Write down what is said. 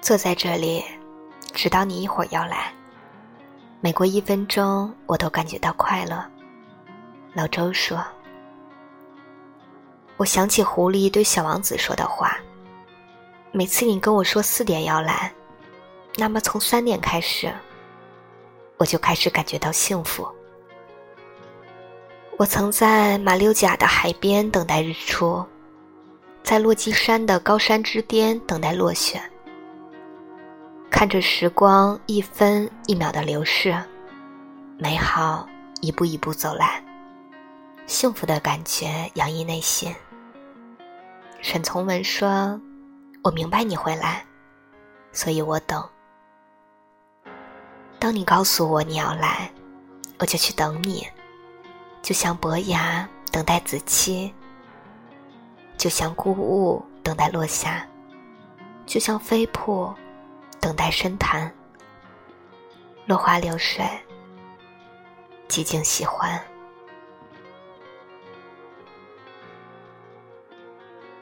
坐在这里，直到你一会儿要来。每过一分钟，我都感觉到快乐。老周说：“我想起狐狸对小王子说的话。每次你跟我说四点要来，那么从三点开始，我就开始感觉到幸福。我曾在马六甲的海边等待日出，在落基山的高山之巅等待落雪。”看着时光一分一秒的流逝，美好一步一步走来，幸福的感觉洋溢内心。沈从文说：“我明白你会来，所以我等。当你告诉我你要来，我就去等你，就像伯牙等待子期，就像孤鹜等待落霞，就像飞瀑。”等待深潭，落花流水，寂静喜欢。